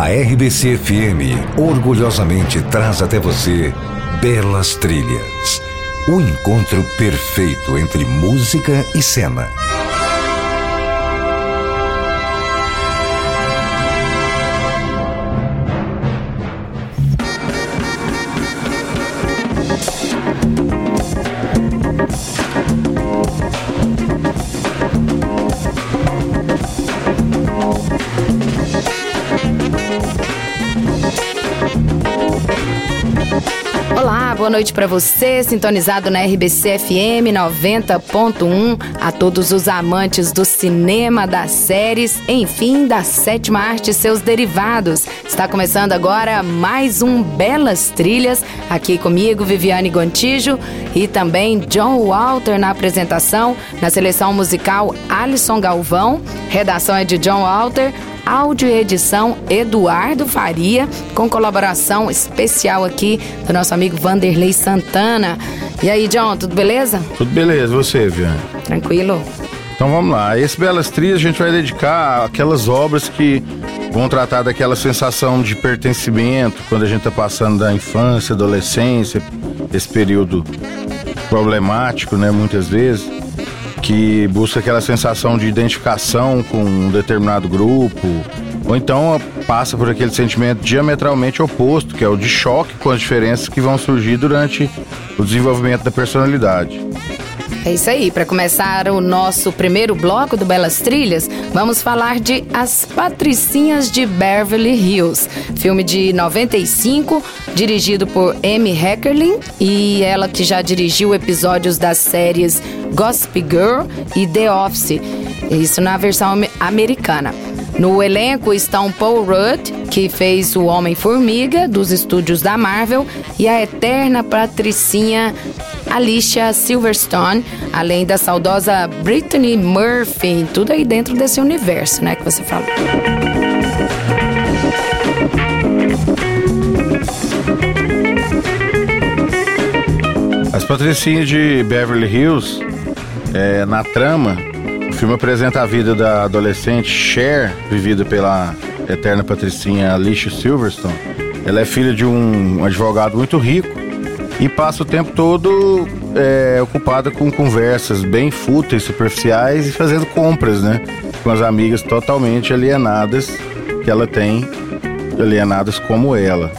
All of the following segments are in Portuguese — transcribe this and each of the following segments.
A RBC FM orgulhosamente traz até você Belas Trilhas o encontro perfeito entre música e cena. Boa noite para você, sintonizado na RBC FM 90.1, a todos os amantes do cinema, das séries, enfim, da sétima arte e seus derivados. Está começando agora mais um Belas Trilhas, aqui comigo, Viviane Gontijo e também John Walter na apresentação, na seleção musical Alisson Galvão, redação é de John Walter, áudio e edição Eduardo Faria, com colaboração especial aqui do nosso amigo Vanderlei Santana. E aí, John, tudo beleza? Tudo beleza, você, Vian? Tranquilo. Então vamos lá. Esse Belas Trias a gente vai dedicar aquelas obras que vão tratar daquela sensação de pertencimento quando a gente está passando da infância, adolescência, esse período problemático, né, muitas vezes que busca aquela sensação de identificação com um determinado grupo, ou então passa por aquele sentimento diametralmente oposto, que é o de choque com as diferenças que vão surgir durante o desenvolvimento da personalidade. É isso aí, para começar o nosso primeiro bloco do Belas Trilhas, vamos falar de As Patricinhas de Beverly Hills, filme de 95, dirigido por Amy Heckerling e ela que já dirigiu episódios das séries Gossip Girl e The Office, isso na versão americana. No elenco estão Paul Rudd, que fez o Homem-Formiga dos estúdios da Marvel, e a eterna patricinha Alicia Silverstone, além da saudosa Brittany Murphy, tudo aí dentro desse universo, né, que você falou. As Patricinhas de Beverly Hills, é, na trama, o filme apresenta a vida da adolescente Cher, vivida pela eterna patricinha Alicia Silverstone. Ela é filha de um advogado muito rico e passa o tempo todo é, ocupada com conversas bem fúteis, superficiais e fazendo compras, né? Com as amigas totalmente alienadas que ela tem, alienadas como ela.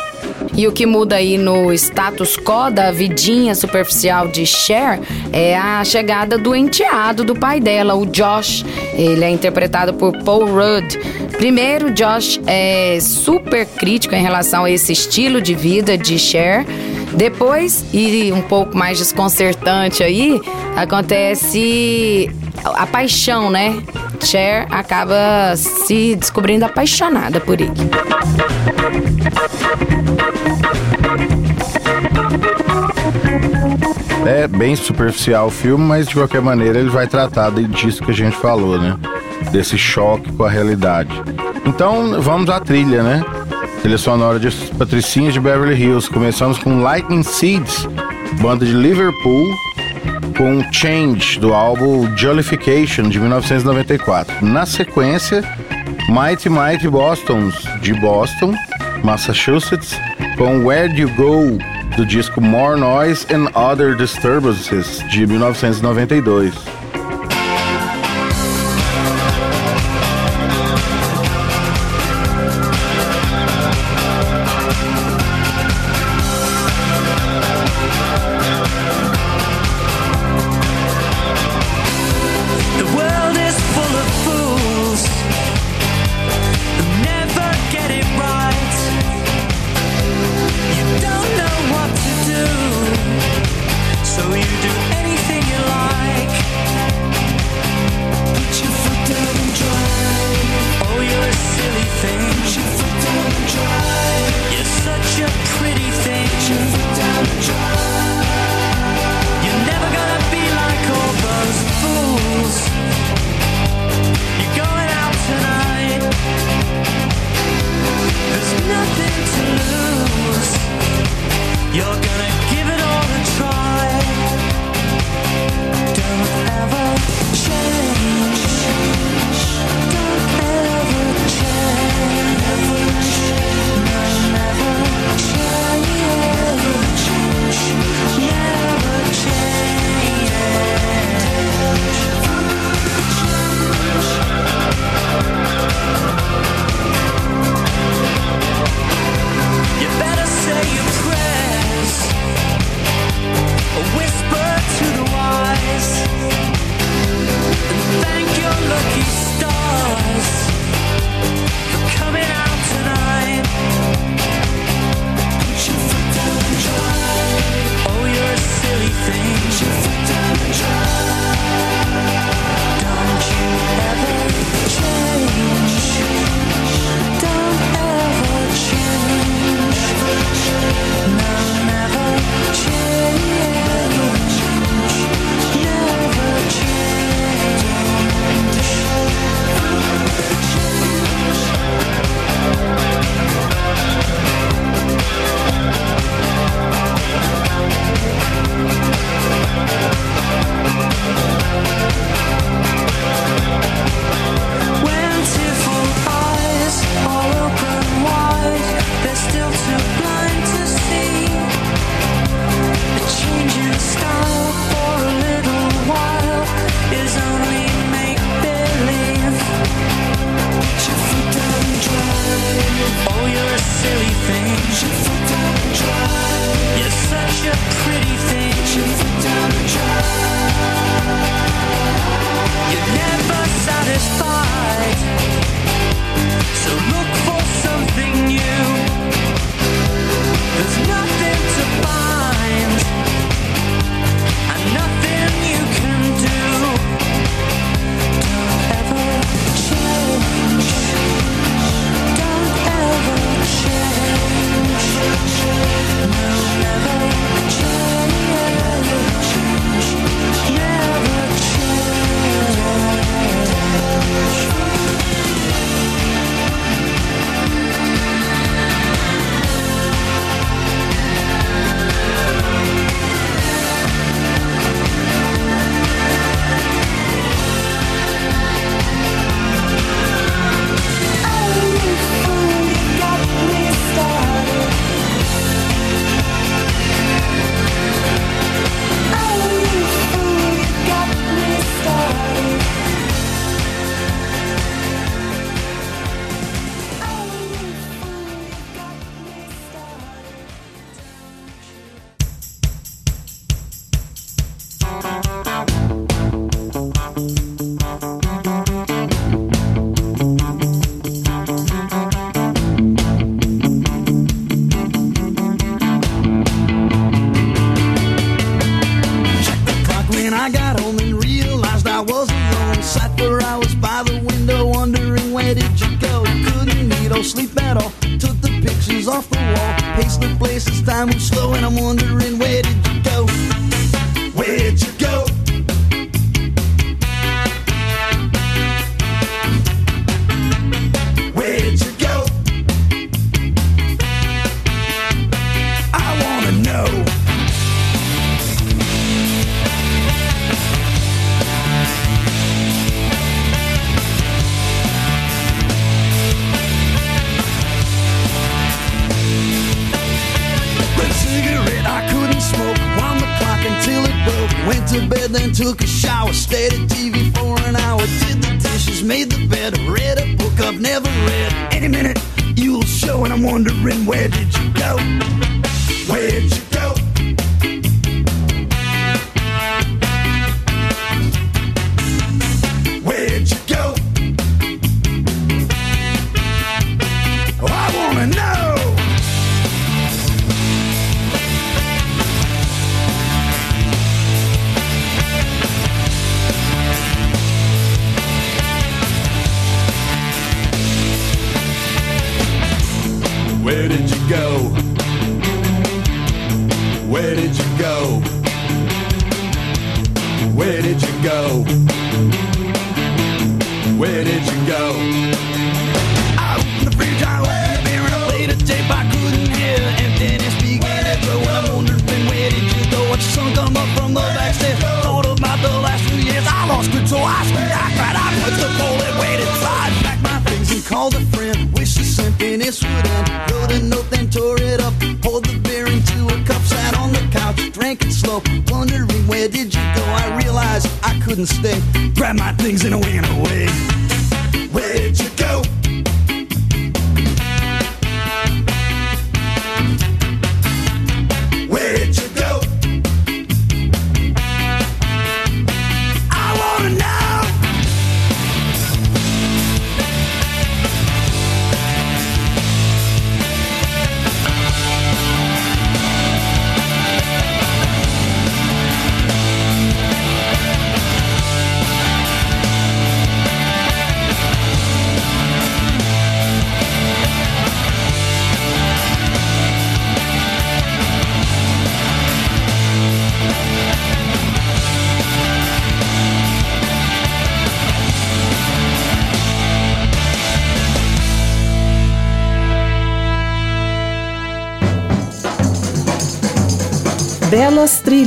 E o que muda aí no status quo da vidinha superficial de Cher é a chegada do enteado do pai dela, o Josh. Ele é interpretado por Paul Rudd. Primeiro, Josh é super crítico em relação a esse estilo de vida de Cher. Depois, e um pouco mais desconcertante aí, acontece a paixão, né? Cher acaba se descobrindo apaixonada por ele. É bem superficial o filme, mas de qualquer maneira ele vai tratar disso que a gente falou, né? Desse choque com a realidade. Então vamos à trilha, né? Trilha sonora de Patricinhas de Beverly Hills. Começamos com Lightning Seeds, banda de Liverpool, com Change, do álbum Jollification, de 1994. Na sequência, Mighty Mighty Bostons, de Boston, Massachusetts, com Where Do You Go, do disco More Noise and Other Disturbances, de 1992.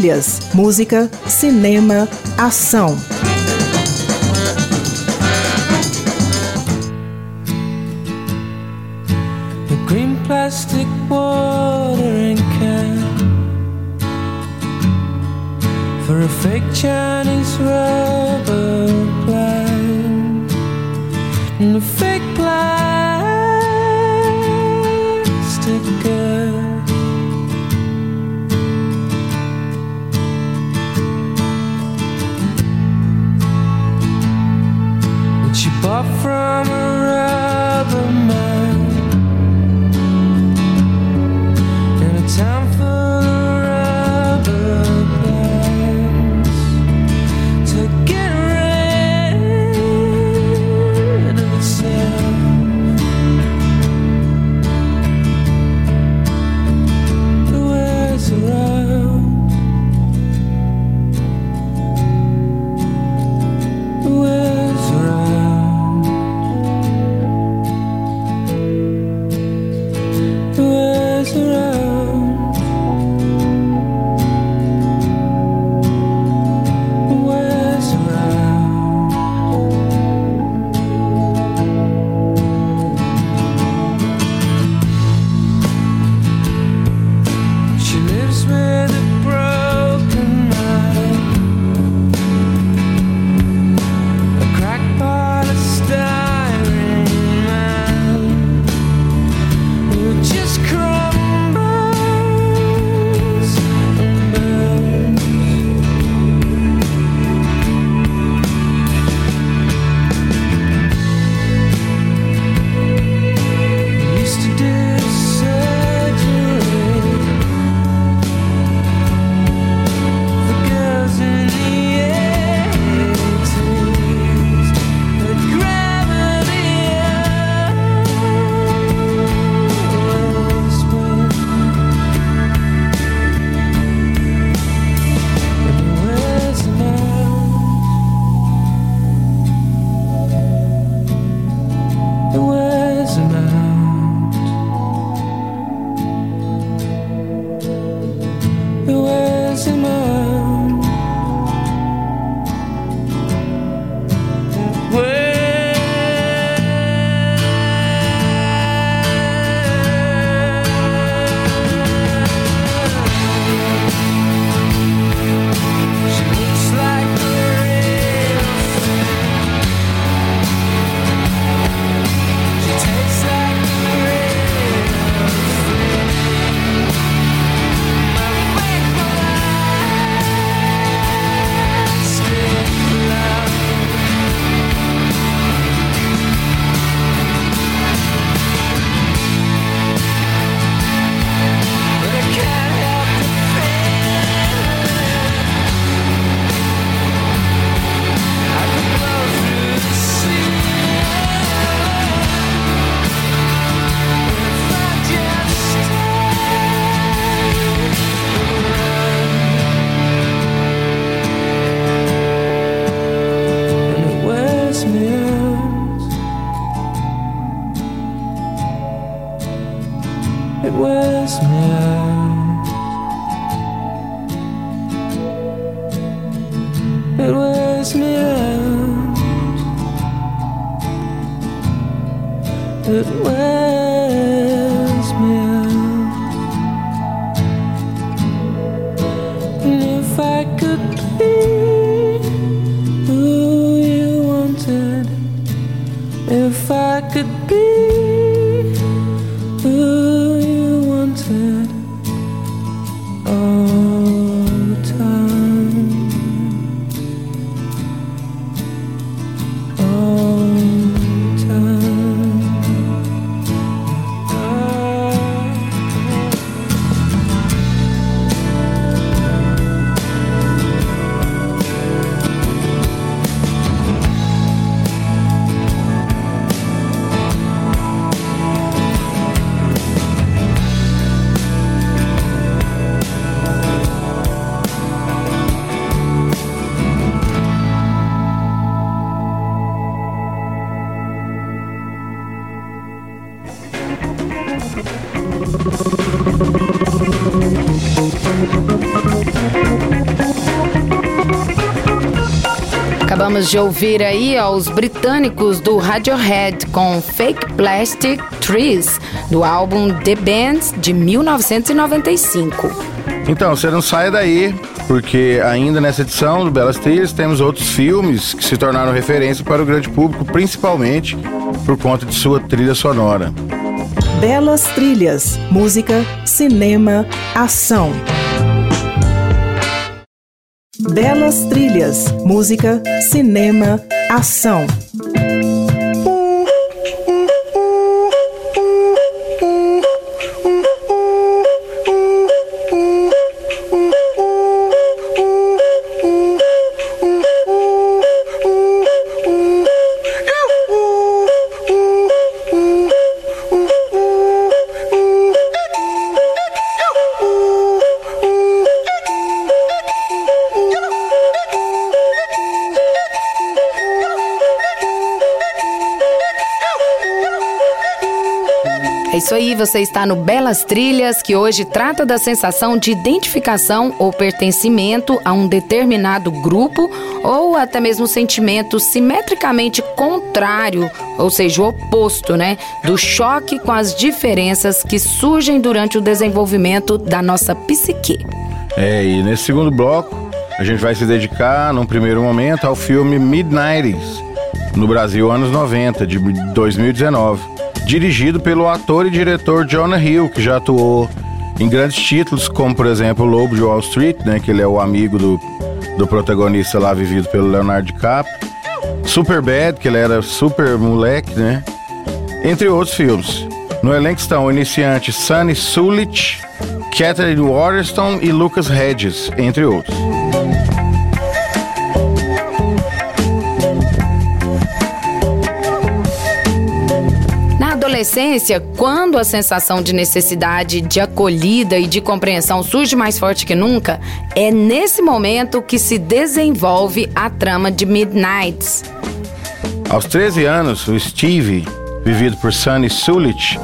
Trilhas, música, cinema, ação. plastic watering can for a fake Chinese rubber plant and a fake plant. But from It wears me out. It wears Acabamos de ouvir aí ó, os britânicos do Radiohead com Fake Plastic Trees, do álbum The Bands de 1995. Então, você não saia daí, porque ainda nessa edição do Belas Trilhas temos outros filmes que se tornaram referência para o grande público, principalmente por conta de sua trilha sonora. Belas trilhas, música, cinema, ação. Belas trilhas, música, cinema, ação. Você está no Belas Trilhas, que hoje trata da sensação de identificação ou pertencimento a um determinado grupo ou até mesmo sentimento simetricamente contrário, ou seja, o oposto, né? Do choque com as diferenças que surgem durante o desenvolvimento da nossa psique. É, e nesse segundo bloco, a gente vai se dedicar, num primeiro momento, ao filme Mid-90s, no Brasil, anos 90, de 2019. Dirigido pelo ator e diretor Jonah Hill, que já atuou em grandes títulos, como, por exemplo, Lobo de Wall Street, né, que ele é o amigo do, do protagonista lá, vivido pelo Leonardo DiCaprio. Superbad, que ele era super moleque, né? Entre outros filmes. No elenco estão o iniciante Sunny Sulich, Catherine Waterston e Lucas Hedges, entre outros. Adolescência, quando a sensação de necessidade de acolhida e de compreensão surge mais forte que nunca, é nesse momento que se desenvolve a trama de Midnights. Aos 13 anos, o Steve, vivido por Sunny Sulich,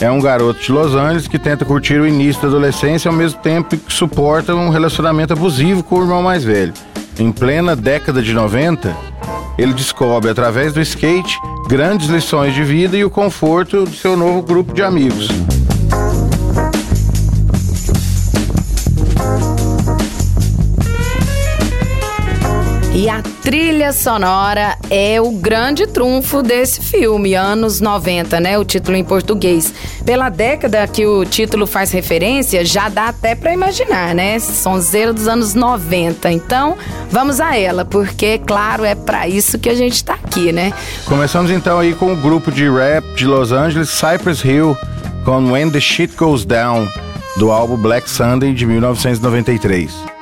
é um garoto de Los Angeles que tenta curtir o início da adolescência ao mesmo tempo que suporta um relacionamento abusivo com o irmão mais velho. Em plena década de 90, ele descobre através do skate grandes lições de vida e o conforto de seu novo grupo de amigos. E a trilha sonora é o grande trunfo desse filme, anos 90, né? O título em português. Pela década que o título faz referência, já dá até pra imaginar, né? Sonzeira dos anos 90. Então, vamos a ela, porque, claro, é pra isso que a gente tá aqui, né? Começamos então aí com o grupo de rap de Los Angeles, Cypress Hill, com When the Shit Goes Down, do álbum Black Sunday de 1993.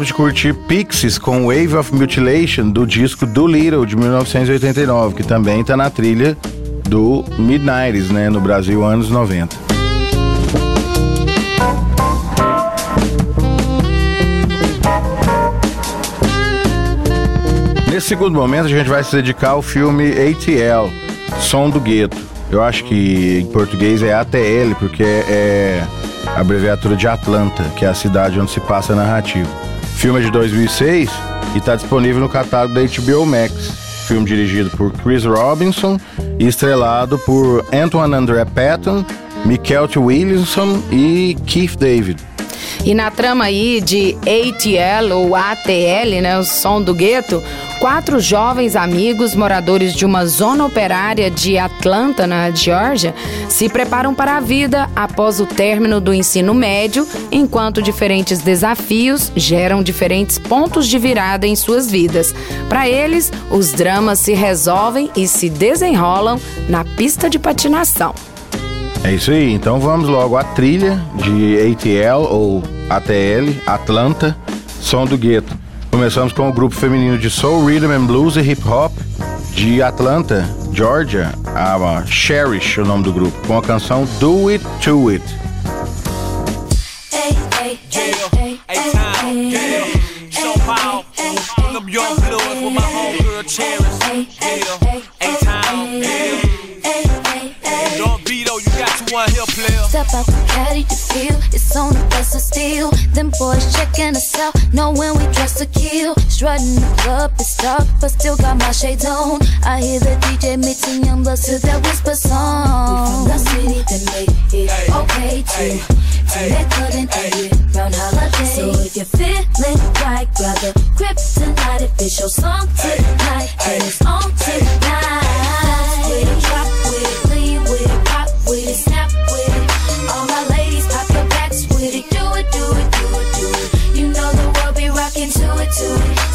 Acabamos de curtir Pixies com Wave of Mutilation do disco Do Little de 1989, que também está na trilha do Midnights, né, no Brasil, anos 90. Nesse segundo momento, a gente vai se dedicar ao filme ATL, Som do Gueto. Eu acho que em português é ATL, porque é a abreviatura de Atlanta, que é a cidade onde se passa a narrativa. Filme é de 2006 e está disponível no catálogo da HBO Max. Filme dirigido por Chris Robinson e estrelado por Antoine André Patton, Michael T. Williamson e Keith David. E na trama aí de ATL ou ATL, né, o som do gueto, quatro jovens amigos moradores de uma zona operária de Atlanta, na Geórgia, se preparam para a vida após o término do ensino médio, enquanto diferentes desafios geram diferentes pontos de virada em suas vidas. Para eles, os dramas se resolvem e se desenrolam na pista de patinação. É isso aí, então vamos logo. À trilha de ATL ou ATL, Atlanta, Som do Gueto. Começamos com o grupo feminino de Soul, Rhythm and Blues e Hip Hop de Atlanta, Georgia, a Cherish, o nome do grupo, com a canção Do It To It. Player. Step out the caddy to feel it's on the best of steel. Them boys checking us out, know when we dress to kill. Strutting the club, it's dark, but still got my shades on. I hear the DJ mixing young bloods to that whisper song. We from the city that made it okay to to let good and it round holiday. So if you're feeling right, grab the grip tonight. If it's your song tonight, then it's on tonight. With it, drop with it, lean with it, rock with it, soon.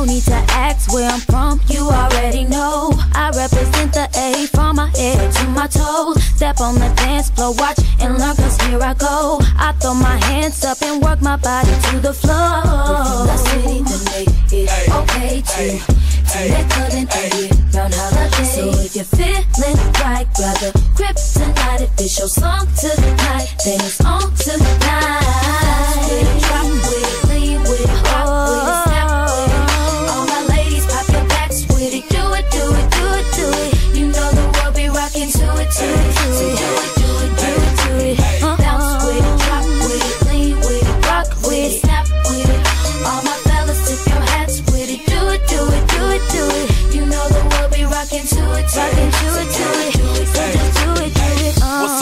No need to ask where I'm from, you already know. I represent the A from my head to my toes. Step on the dance floor, watch and learn, cause here I go. I throw my hands up and work my body to the floor. The city that make it okay to. To good and it round holiday. So if you're feeling right, grab the grip tonight. If it's your song tonight, then it's on tonight. Drop with it, lean with it, What's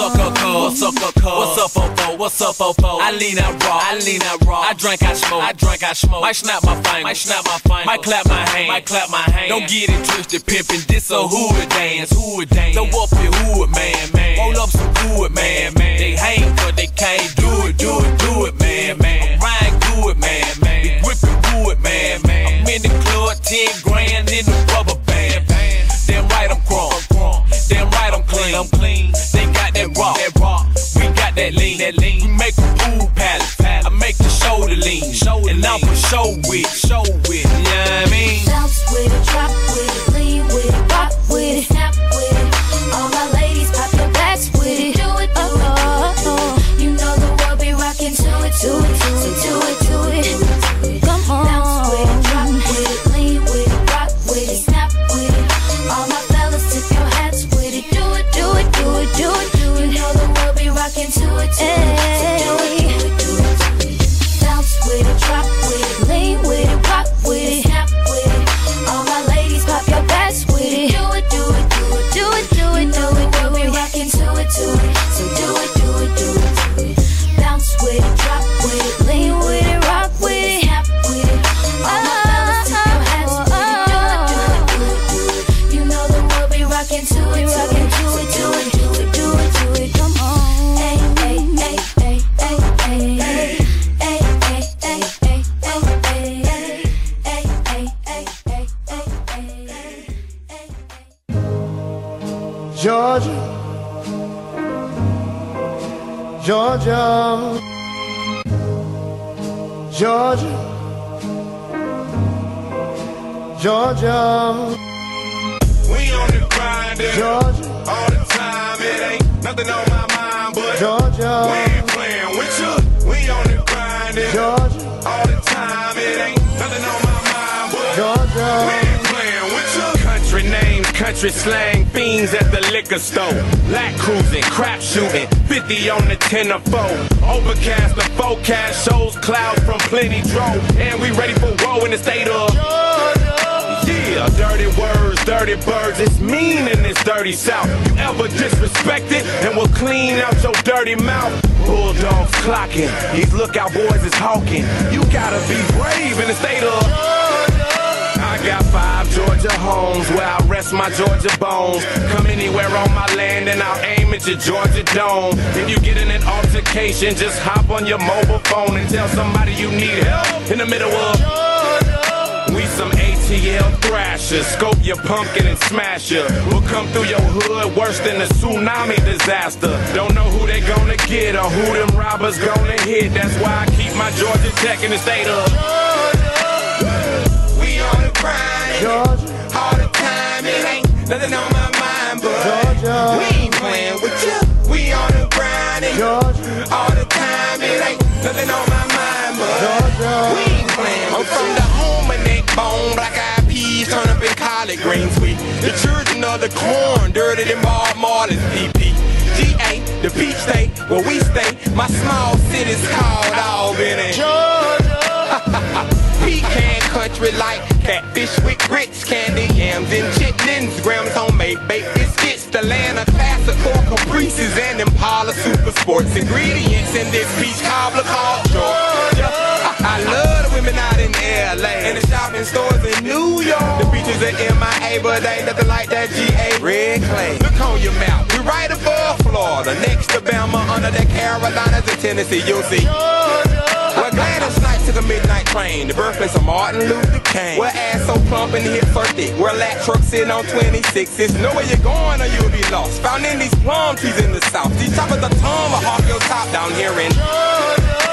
up, Coco? What's up, Coco? What's up, Fofo? What's up, Fofo? I lean out raw. I lean out raw. I drink, I smoke. I drink, I smoke. Might snap my fingers. Might snap my fingers. Might clap my hand. Might clap my hand. Don't get it twisted, pimpin'. This a hood dance. Hood dance. So up your hood, man, man. Roll up some wood, man, man. They hate, but they can't do it, do it, do it, man, man. I'm riding good, man, man. Be whipping wood, man, man. I'm in the club, 10 grand in the rubber I'm clean. They got that rock. That rock. We got that lean. That lean. We make a pool palace. I make the shoulder lean. And I'm for show with. Show with. into it. Too. Dirty mouth. Bulldogs clocking, these lookout boys is hawking. You gotta be brave in the state of. I got five Georgia homes where I rest my Georgia bones. Come anywhere on my land and I'll aim at your Georgia dome. If you get in an altercation, just hop on your mobile phone and tell somebody you need help in the middle of. We some ATL thrashers, scope your pumpkin and smash ya. We'll come through your hood worse than a tsunami disaster. Don't know who they gonna get or who them robbers gonna hit. That's why I keep my Georgia Tech in the state of. Georgia. We on the grind, Georgia, all the time. It ain't nothing on my mind, but Georgia. we ain't playing with you. We on the grind, Georgia, all the time. It ain't nothing on my mind, but Georgia, we ain't playing. I'm from collard greens. We the children of the corn, dirty than Bob Marley's PP. GA, the beach state where we stay. My small city's called Albany. Georgia Pecan country like catfish with grits, candy yams and chitlins, grams homemade baked biscuits, the land of classical caprices and Impala super sports ingredients in this peach cobbler called Georgia. I love LA and the shopping stores in New York. The beaches are MIA, but ain't nothing like that GA red clay. Look on your map, we right above Florida, next to Bama, under the Carolinas and Tennessee. You'll see. Well, Gladys Knight took a midnight train, the birthplace of Martin Luther King. Where ass so plump and hips so thick, where lat trucks sitting on 26s. Know where you're going or you'll be lost. Found in these plum trees in the south. These choppers are tongue will hawk your top down here in We on the grind,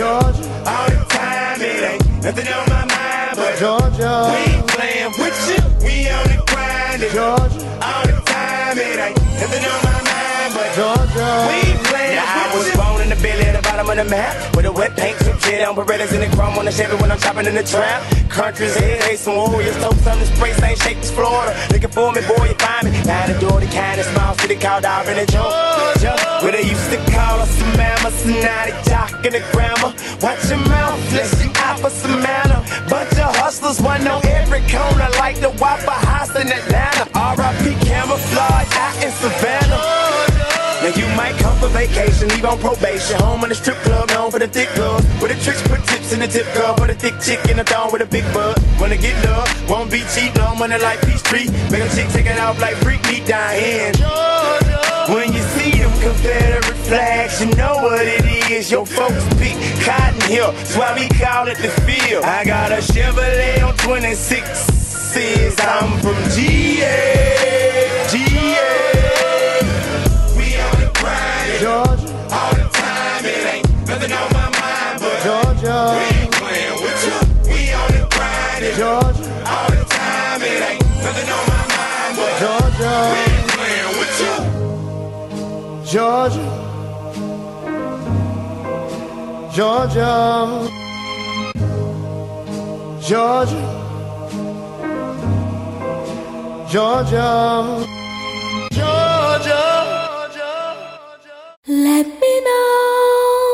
Georgia, all the time. It ain't nothing on my mind, but Georgia, we ain't playing with you. We on the grind, Georgia, all the time. It ain't nothing on my mind, but Georgia, we ain't playing I was with you. The belly at the bottom of the map. With a wet paint, some shit on Berettas in the chrome on the Chevy when I'm chopping in the trap. Country's head, hey, some warriors Toast on the spray, same shape as Florida. Looking for me, boy, you find me. Now the door, the kind of small city called Auburn and Georgia Where they used to call us some mama So now they talking the grammar. Watch your mouth, let's you out for some manner Bunch of hustlers, one on every corner Like the Waffle House in Atlanta. R.I.P. camouflage out in Savannah now you might come for vacation, leave on probation. Home in the strip club, known for the thick gloves. With the tricks, put tips in the tip girl. For the thick chick in the thong with a big butt. Wanna get love, won't be cheap, no money like Peachtree. Make a chick take it off like freak down here. When you see them Confederate flags, you know what it is. Your folks pick cotton here, that's why we call it the field. I got a Chevrolet on 26. Says I'm from. GA. Georgia, all the time. It ain't nothing on my mind, but we Georgia, ain't playing with you. We on the grind, Georgia, all the time. It ain't nothing on my mind, but we ain't playing with you. Georgia, Georgia, Georgia, Georgia, Georgia. Let me know,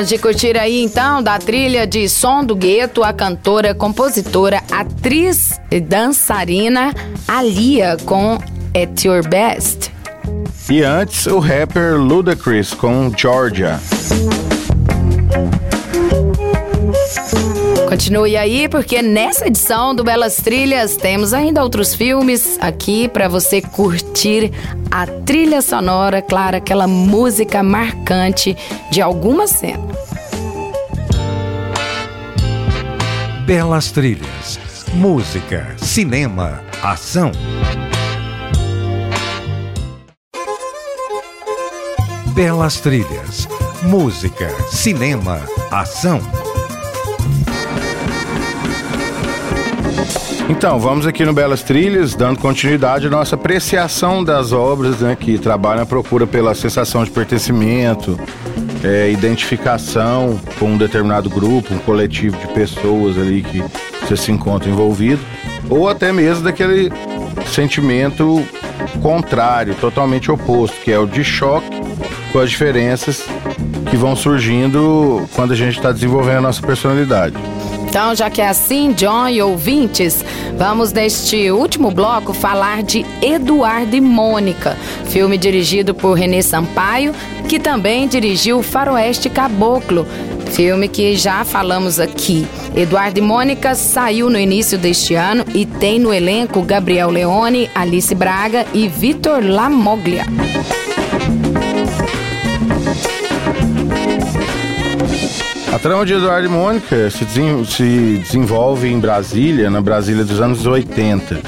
Vamos de curtir aí então da trilha de Som do Gueto, a cantora, compositora, atriz e dançarina Alia com At Your Best. E antes, o rapper Ludacris com Georgia. Continue aí, porque nessa edição do Belas Trilhas temos ainda outros filmes aqui para você curtir a trilha sonora, claro, aquela música marcante de alguma cena. Belas trilhas, música, cinema, ação. Belas trilhas, música, cinema, ação. Então, vamos aqui no Belas Trilhas, dando continuidade à nossa apreciação das obras né, que trabalham a procura pela sensação de pertencimento, é, identificação com um determinado grupo, um coletivo de pessoas ali que você se encontra envolvido, ou até mesmo daquele sentimento contrário, totalmente oposto, que é o de choque com as diferenças que vão surgindo quando a gente está desenvolvendo a nossa personalidade. Então, já que é assim, John e ouvintes, vamos neste último bloco falar de Eduardo e Mônica, filme dirigido por Renê Sampaio, que também dirigiu Faroeste Caboclo, filme que já falamos aqui. Eduardo e Mônica saiu no início deste ano e tem no elenco Gabriel Leone, Alice Braga e Vitor Lamoglia. Trama de Eduardo e Mônica se, desen- se desenvolve em Brasília, na Brasília dos anos 80.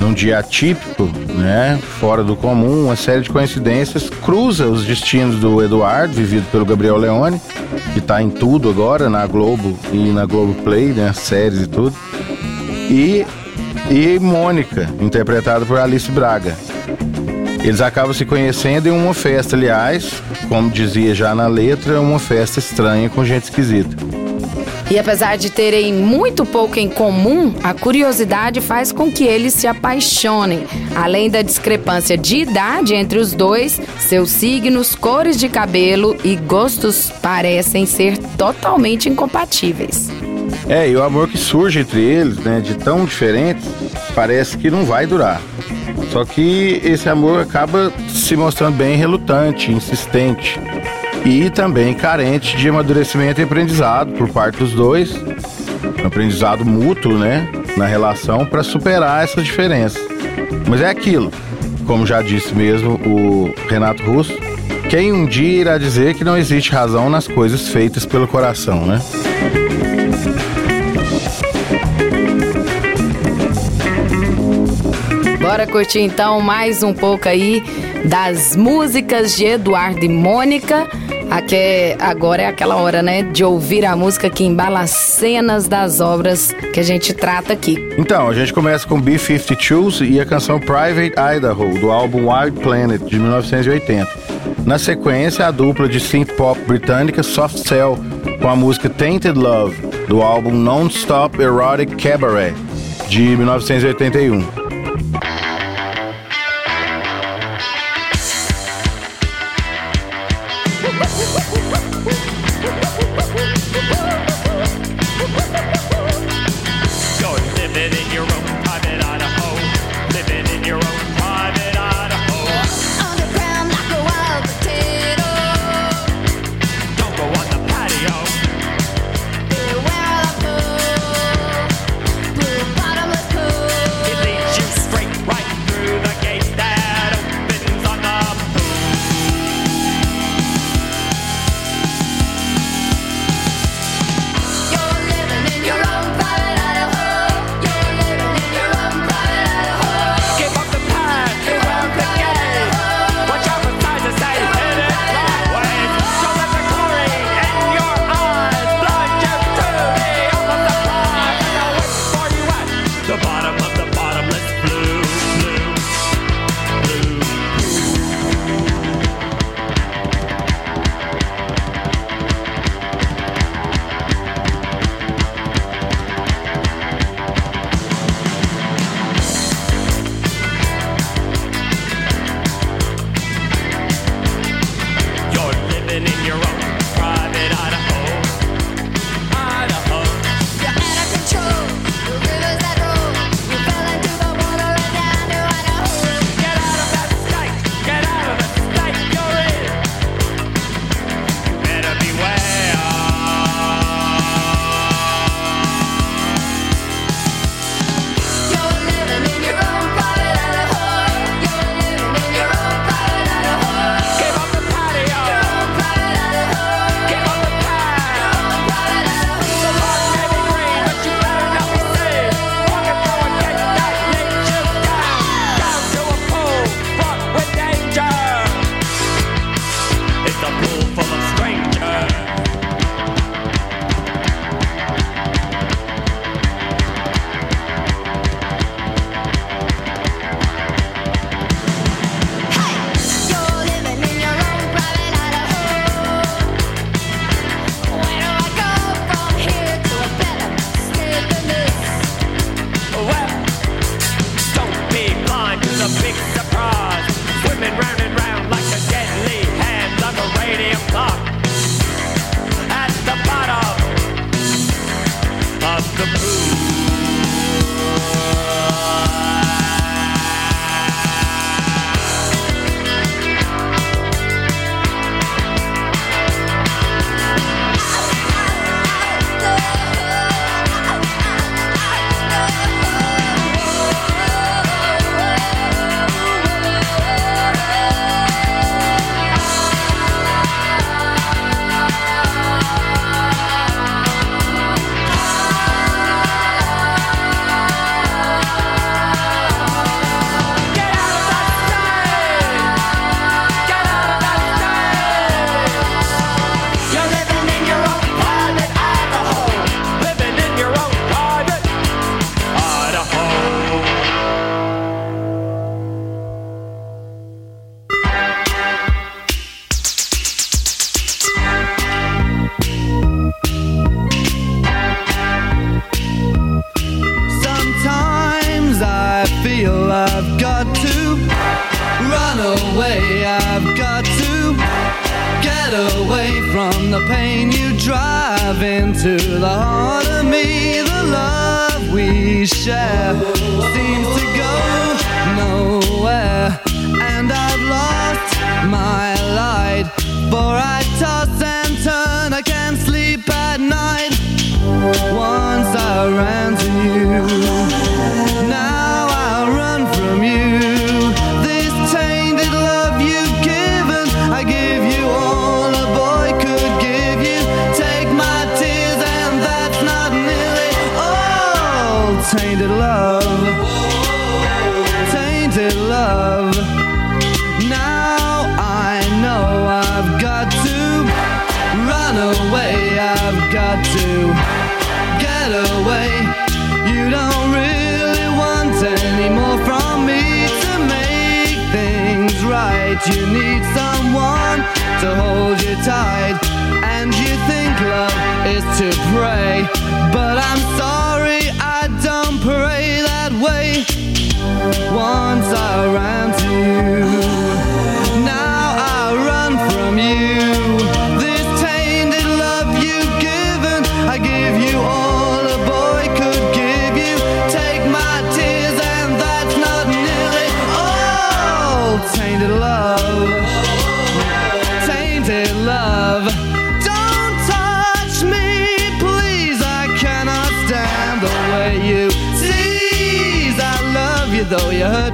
Num dia atípico, né, fora do comum, uma série de coincidências cruza os destinos do Eduardo, vivido pelo Gabriel Leone, que está em tudo agora, na Globo e na Globo Play, né, séries e tudo. E, e Mônica, interpretada por Alice Braga. Eles acabam se conhecendo em uma festa, aliás, como dizia já na letra, uma festa estranha com gente esquisita. E apesar de terem muito pouco em comum, a curiosidade faz com que eles se apaixonem. Além da discrepância de idade entre os dois, seus signos, cores de cabelo e gostos parecem ser totalmente incompatíveis. É, e o amor que surge entre eles, né, de tão diferentes, parece que não vai durar. Só que esse amor acaba se mostrando bem relutante, insistente e também carente de amadurecimento e aprendizado por parte dos dois, um aprendizado mútuo, né, na relação para superar essas diferenças. Mas é aquilo, como já disse mesmo o Renato Russo, quem um dia irá dizer que não existe razão nas coisas feitas pelo coração, né? Bora curtir então mais um pouco aí das músicas de Eduardo e Mônica. Aqui agora é aquela hora, né, de ouvir a música que embala as cenas das obras que a gente trata aqui. Então, a gente começa com B-52s e a canção Private Idaho, do álbum Wild Planet, de 1980. Na sequência, a dupla de synth pop britânica Soft Cell, com a música Tainted Love, do álbum Non-Stop Erotic Cabaret, de 1981.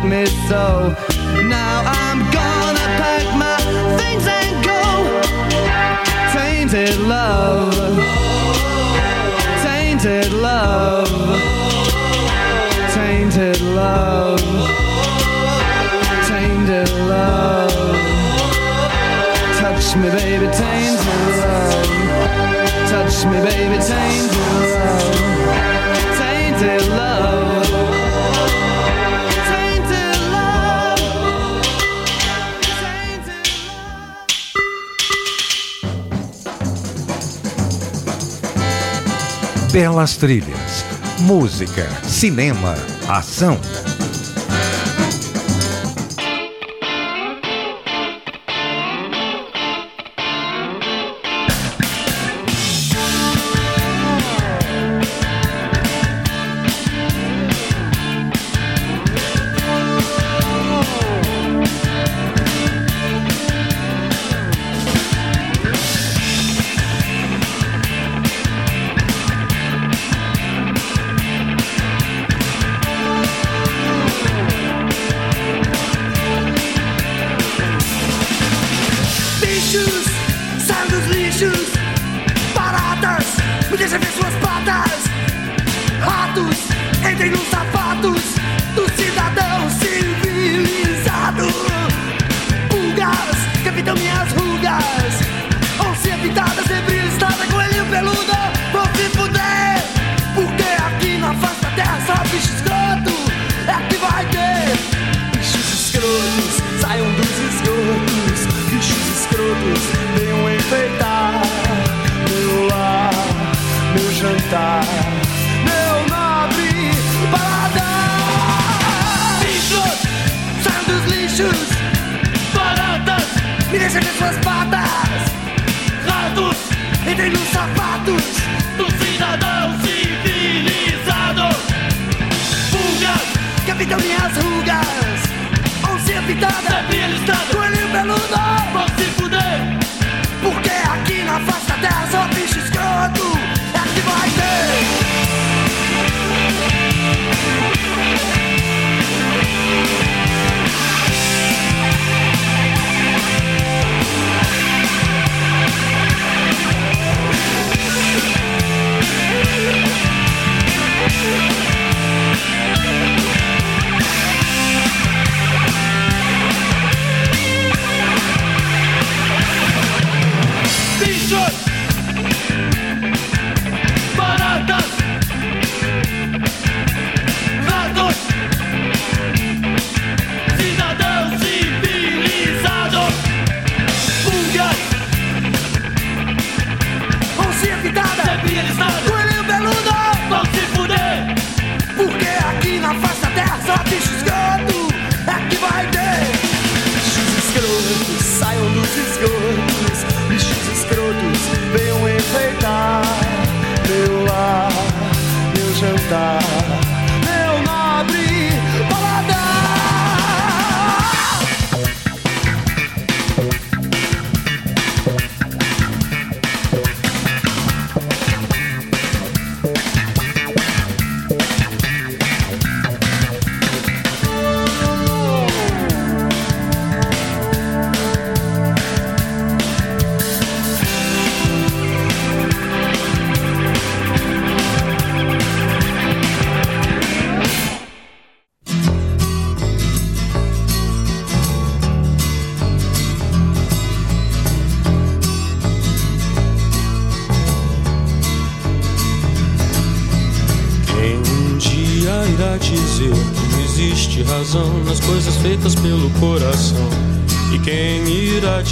me so. Now I'm gonna pack my things and go. Tainted love, tainted love, tainted love, tainted love. Touch me, baby, tainted love. Touch me, baby, tainted love. Belas trilhas, música, cinema, ação. nossas patas, ratos entrem nos sapatos do cidadão civilizado. Fugas que habitam minhas rugas, ou ser pitadas, sempre listrado, coelhinho peludo, vão se fuder. Bichos escroto é que vai ter. Bichos escrotos saiam dos esgotos, bichos escrotos venham enfeitar meu lar, meu jantar.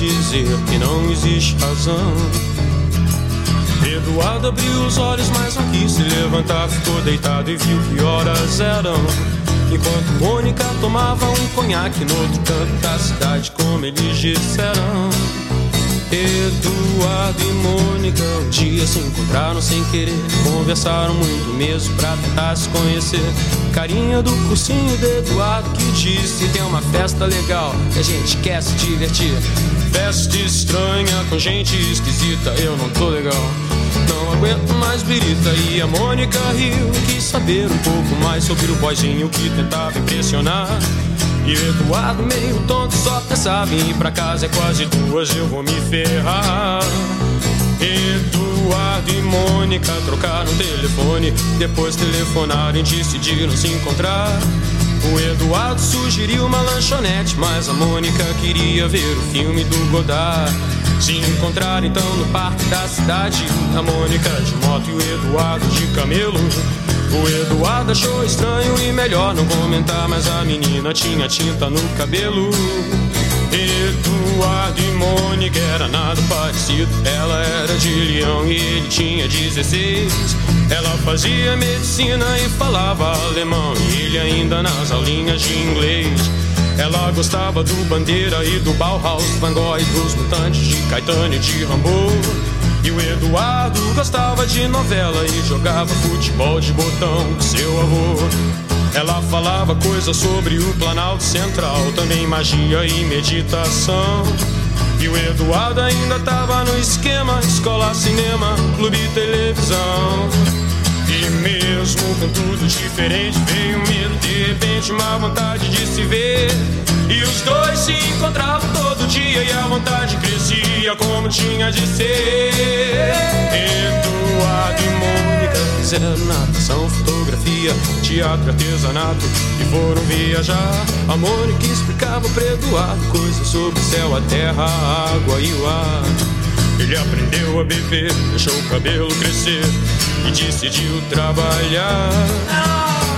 Dizer que não existe razão? Eduardo abriu os olhos, mas não quis se levantar. Ficou deitado e viu que horas eram. Enquanto Mônica tomava um conhaque no outro canto da cidade, como eles disseram. Eduardo e Mônica um dia se encontraram sem querer. Conversaram muito mesmo pra tentar se conhecer. Carinha do cursinho de Eduardo que disse: Tem uma festa legal que a gente quer se divertir. Festa estranha com gente esquisita, eu não tô legal. Não aguento mais birita e a Mônica riu. Quis saber um pouco mais sobre o boyzinho que tentava impressionar. E Eduardo meio tonto só pensava em ir pra casa É quase duas, eu vou me ferrar Eduardo e Mônica trocaram telefone Depois telefonaram e decidiram se encontrar O Eduardo sugeriu uma lanchonete Mas a Mônica queria ver o filme do Godard Se encontraram então no parque da cidade A Mônica de moto e o Eduardo de camelo o Eduardo achou estranho e melhor não comentar, mas a menina tinha tinta no cabelo. Eduardo e Mônica era nada parecido. Ela era de leão e ele tinha 16. Ela fazia medicina e falava alemão, e ele ainda nas aulinhas de inglês. Ela gostava do Bandeira e do Bauhaus, Van Gogh e dos Mutantes, de Caetano e de Rambo. E o Eduardo gostava de novela e jogava futebol de botão com seu avô. Ela falava coisas sobre o Planalto Central, também magia e meditação. E o Eduardo ainda tava no esquema: escola, cinema, clube televisão. E mesmo com tudo diferente, veio um medo, de repente, uma vontade de se ver. E os dois se encontravam todo dia e a vontade crescia como tinha de ser. Eduardo e Mônica fizeram natação, fotografia, teatro, artesanato e foram viajar. A Mônica explicava para Eduardo coisas sobre o céu, a terra, a água e o ar. Ele aprendeu a beber, deixou o cabelo crescer e decidiu trabalhar.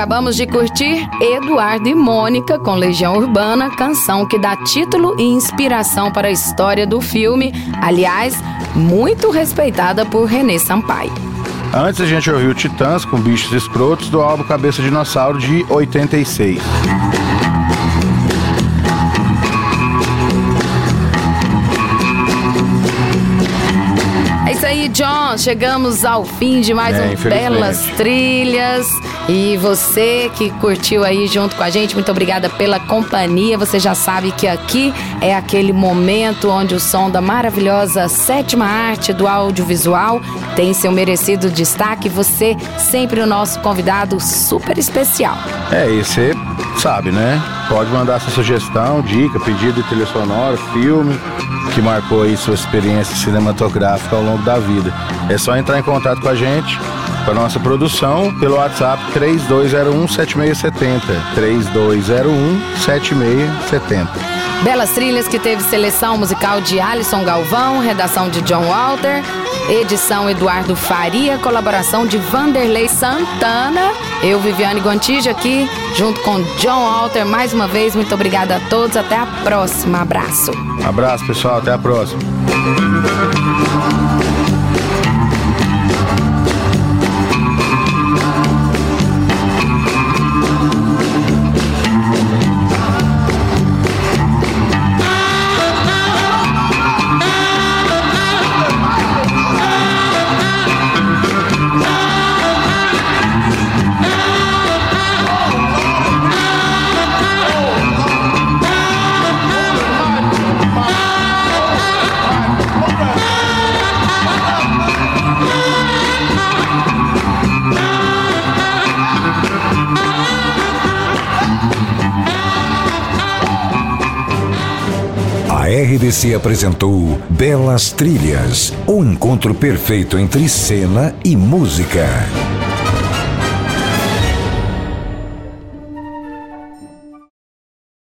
Acabamos de curtir Eduardo e Mônica com Legião Urbana, canção que dá título e inspiração para a história do filme, aliás, muito respeitada por René Sampaio. Antes a gente ouviu Titãs com Bichos Escrotos do álbum Cabeça Dinossauro de 86. É isso aí, John. Chegamos ao fim de mais É, um. Belas Trilhas. E você que curtiu aí junto com a gente, muito obrigada pela companhia. Você já sabe que aqui é aquele momento onde o som da maravilhosa sétima arte do audiovisual tem seu merecido destaque. Você sempre o nosso convidado super especial. É, e você sabe, né? Pode mandar sua sugestão, dica, pedido de trilha sonora, filme que marcou aí sua experiência cinematográfica ao longo da vida. É só entrar em contato com a gente, com a nossa produção, pelo WhatsApp 3201-7670. 3201-7670. Belas Trilhas que teve seleção musical de Alisson Galvão, redação de John Walter, edição Eduardo Faria, colaboração de Vanderlei Santana, eu Viviane Gontijo aqui, junto com John Walter, mais uma vez, muito obrigada a todos, até a próxima, abraço. Abraço, pessoal, até a próxima. RDC apresentou Belas Trilhas, o encontro perfeito entre cena e música.